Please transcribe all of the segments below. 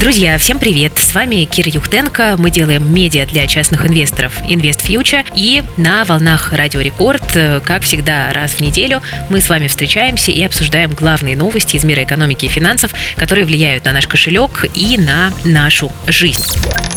Друзья, всем привет! С вами Кира Юхтенко. Мы делаем медиа для частных инвесторов Invest Future. И на волнах Радио Рекорд, э, как всегда, раз в неделю мы с вами встречаемся и обсуждаем главные новости из мира экономики и финансов, которые влияют на наш кошелек и на нашу жизнь.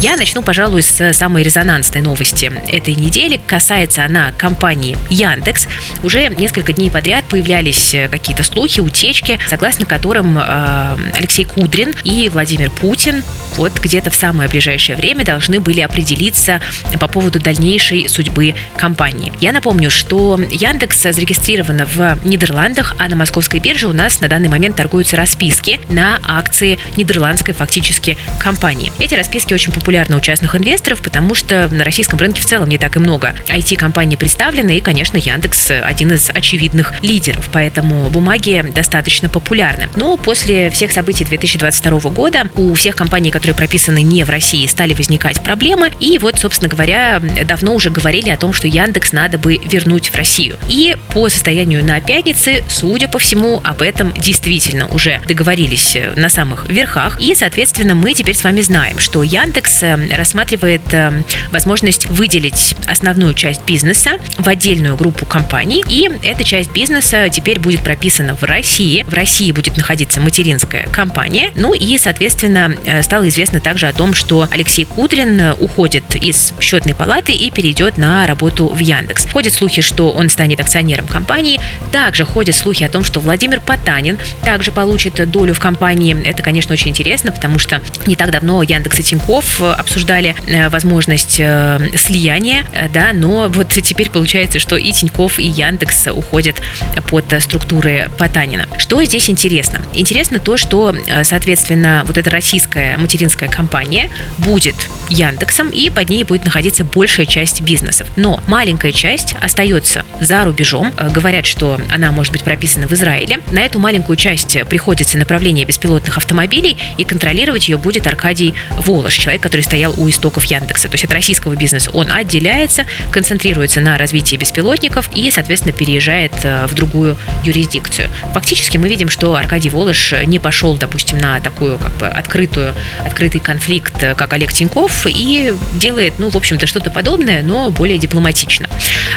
Я начну, пожалуй, с самой резонансной новости этой недели. Касается она компании Яндекс. Уже несколько дней подряд появлялись э, какие-то слухи, утечки, согласно которым э, Алексей Кудрин и Владимир Путин вот где-то в самое ближайшее время должны были определиться по поводу дальнейшей судьбы компании. Я напомню, что Яндекс зарегистрирована в Нидерландах, а на московской бирже у нас на данный момент торгуются расписки на акции нидерландской фактически компании. Эти расписки очень популярны у частных инвесторов, потому что на российском рынке в целом не так и много IT-компаний представлены, и, конечно, Яндекс один из очевидных лидеров, поэтому бумаги достаточно популярны. Но после всех событий 2022 года у у всех компаний, которые прописаны не в России, стали возникать проблемы. И вот, собственно говоря, давно уже говорили о том, что Яндекс надо бы вернуть в Россию. И по состоянию на пятнице, судя по всему, об этом действительно уже договорились э, на самых верхах. И, соответственно, мы теперь с вами знаем, что Яндекс э, рассматривает э, возможность выделить основную часть бизнеса в отдельную группу компаний. И эта часть бизнеса теперь будет прописана в России. В России будет находиться материнская компания. Ну и, соответственно, недавно э, стало известно также о том, что Алексей Кудрин э, уходит из счетной палаты и перейдет на работу в Яндекс. Ходят слухи, что он станет акционером компании. Также ходят слухи о том, что Владимир Потанин также получит долю в компании. Это, конечно, очень интересно, потому что не так давно Яндекс и Тинькофф э, обсуждали возможность слияния, да, но вот теперь получается, что и Тинькофф, и Яндекс уходят под структуры Потанина. Что здесь интересно? Интересно то, что, соответственно, вот эта Россия российская материнская компания будет Яндексом, и под ней будет находиться большая часть бизнесов. Но маленькая часть остается за рубежом. Э, говорят, что она может быть прописана в Израиле. На эту маленькую часть приходится направление беспилотных автомобилей, и контролировать ее будет Аркадий Волош, человек, который стоял у истоков Яндекса. То есть от российского бизнеса он отделяется, концентрируется на развитии беспилотников и, соответственно, переезжает э, в другую юрисдикцию. Фактически мы видим, что Аркадий Волош не пошел, допустим, на такую как бы открытую открытую, открытый конфликт, э, как Олег Тиньков, и делает, ну, в общем-то, что-то подобное, но более дипломатично.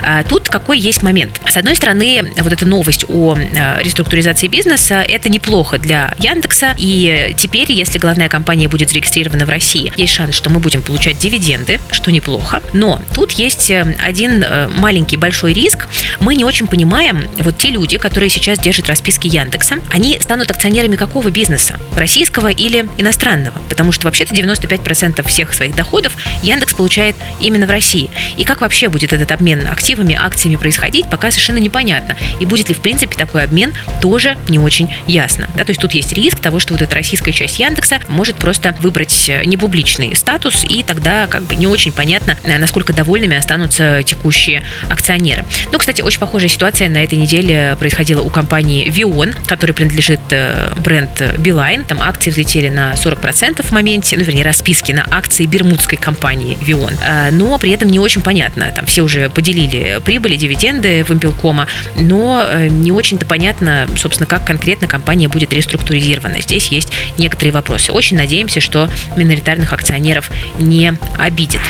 А тут какой есть момент? С одной стороны, вот эта новость о э, реструктуризации бизнеса, это неплохо для Яндекса, и теперь, если главная компания будет зарегистрирована в России, есть шанс, что мы будем получать дивиденды, что неплохо. Но тут есть э, один маленький большой риск. Мы не очень понимаем, вот те люди, которые сейчас держат расписки Яндекса, они станут акционерами какого бизнеса? Российского или иностранного? потому что вообще-то 95% всех своих доходов Яндекс получает именно в России. И как вообще будет этот обмен активами, акциями происходить, пока совершенно непонятно. И будет ли, в принципе, такой обмен, тоже не очень ясно. Да, то есть тут есть риск того, что вот эта российская часть Яндекса может просто выбрать э, непубличный статус, и тогда как бы не очень понятно, э, насколько довольными останутся текущие акционеры. Ну, кстати, очень похожая ситуация на этой неделе происходила у компании Vion, которой принадлежит э, бренд Билайн. Там акции взлетели на 40% в моменте, ну, вернее, расписки на акции бермудской компании Вион. А, но при этом не очень понятно. Там все уже поделили прибыли, дивиденды Вимпелкома, но э, не очень-то понятно, собственно, как конкретно компания будет реструктуризирована. Здесь есть некоторые вопросы. Очень надеемся, что миноритарных акционеров не обидит.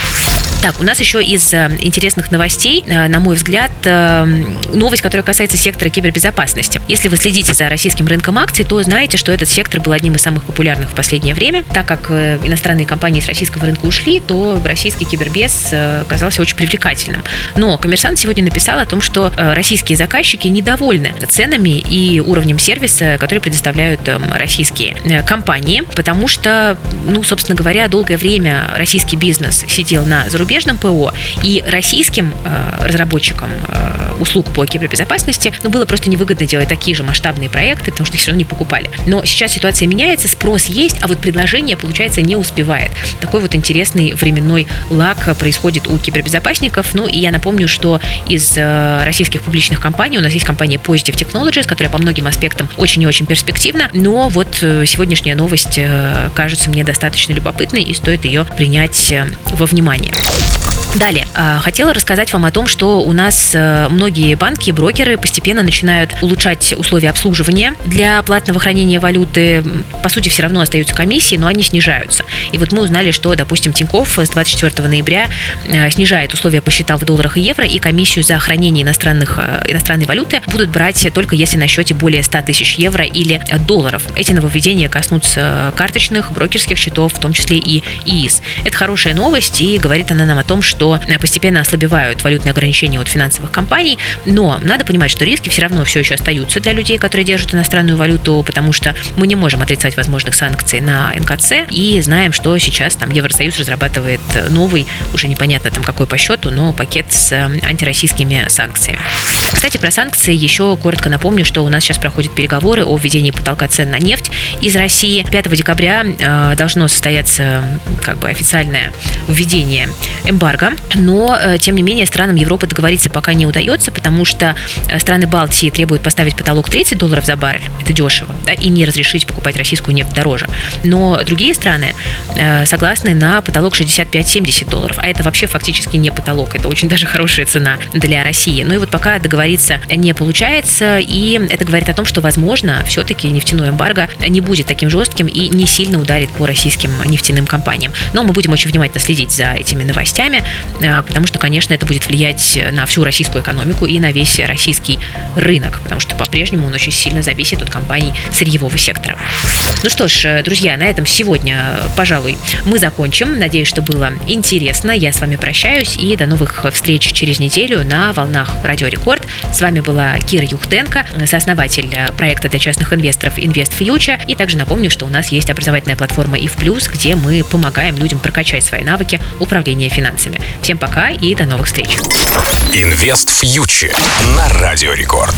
Так, у нас еще из э, интересных новостей, э, на мой взгляд, э, новость, которая касается сектора кибербезопасности. Если вы следите за российским рынком акций, то знаете, что этот сектор был одним из самых популярных в последнее время. Так как иностранные компании с российского рынка ушли, то российский кибербез оказался очень привлекательным. Но коммерсант сегодня написал о том, что российские заказчики недовольны ценами и уровнем сервиса, который предоставляют российские компании, потому что, ну, собственно говоря, долгое время российский бизнес сидел на зарубежных зарубежным ПО и российским э, разработчикам э, услуг по кибербезопасности ну, было просто невыгодно делать такие же масштабные проекты, потому что их все равно не покупали. Но сейчас ситуация меняется, спрос есть, а вот предложение, получается, не успевает. Такой вот интересный временной лак происходит у кибербезопасников. Ну и я напомню, что из э, российских публичных компаний у нас есть компания Positive Technologies, которая по многим аспектам очень и очень перспективна, но вот э, сегодняшняя новость э, кажется мне достаточно любопытной и стоит ее принять э, во внимание. Далее, а, хотела рассказать вам о том, что у нас э, многие банки и брокеры постепенно начинают улучшать условия обслуживания для платного хранения валюты. По сути, все равно остаются комиссии, но они снижаются. И вот мы узнали, что, допустим, Тинькофф с 24 ноября э, снижает условия по счетам в долларах и евро, и комиссию за хранение иностранных, э, иностранной валюты будут брать только если на счете более 100 тысяч евро или долларов. Эти нововведения коснутся карточных, брокерских счетов, в том числе и ИИС. Это хорошая новость, и говорит она нам о том, что что э, постепенно ослабевают валютные ограничения от финансовых компаний, но надо понимать, что риски все равно все еще остаются для людей, которые держат иностранную валюту, потому что мы не можем отрицать возможных санкций на НКЦ и знаем, что сейчас там Евросоюз разрабатывает новый, уже непонятно там какой по счету, но пакет с э, антироссийскими санкциями. Кстати, про санкции еще коротко напомню, что у нас сейчас проходят переговоры о введении потолка цен на нефть из России. 5 декабря э, должно состояться как бы официальное введение эмбарго но, э, тем не менее, странам Европы договориться пока не удается, потому что э, страны Балтии требуют поставить потолок 30 долларов за баррель, это дешево, да, и не разрешить покупать российскую нефть дороже. Но другие страны согласны на потолок 65-70 долларов, а это вообще фактически не потолок, это очень даже хорошая цена для России. Ну и вот пока договориться не получается, и это говорит о том, что, возможно, все-таки нефтяной эмбарго не будет таким жестким и не сильно ударит по российским нефтяным компаниям. Но мы будем очень внимательно следить за этими новостями. Э, потому что, конечно, это будет влиять на всю российскую экономику и на весь российский рынок, потому что по-прежнему он очень сильно зависит от компаний сырьевого сектора. Ну что ж, друзья, на этом сегодня, пожалуй, мы закончим. Надеюсь, что было интересно. Я с вами прощаюсь и до новых встреч через неделю на волнах Радио Рекорд. С вами была Кира Юхтенко, сооснователь проекта для частных инвесторов Invest Future. И также напомню, что у нас есть образовательная платформа ИФ Плюс, где мы помогаем людям прокачать свои навыки управления финансами. Всем пока и до новых встреч. Инвест фьючер на Радио Рекорд.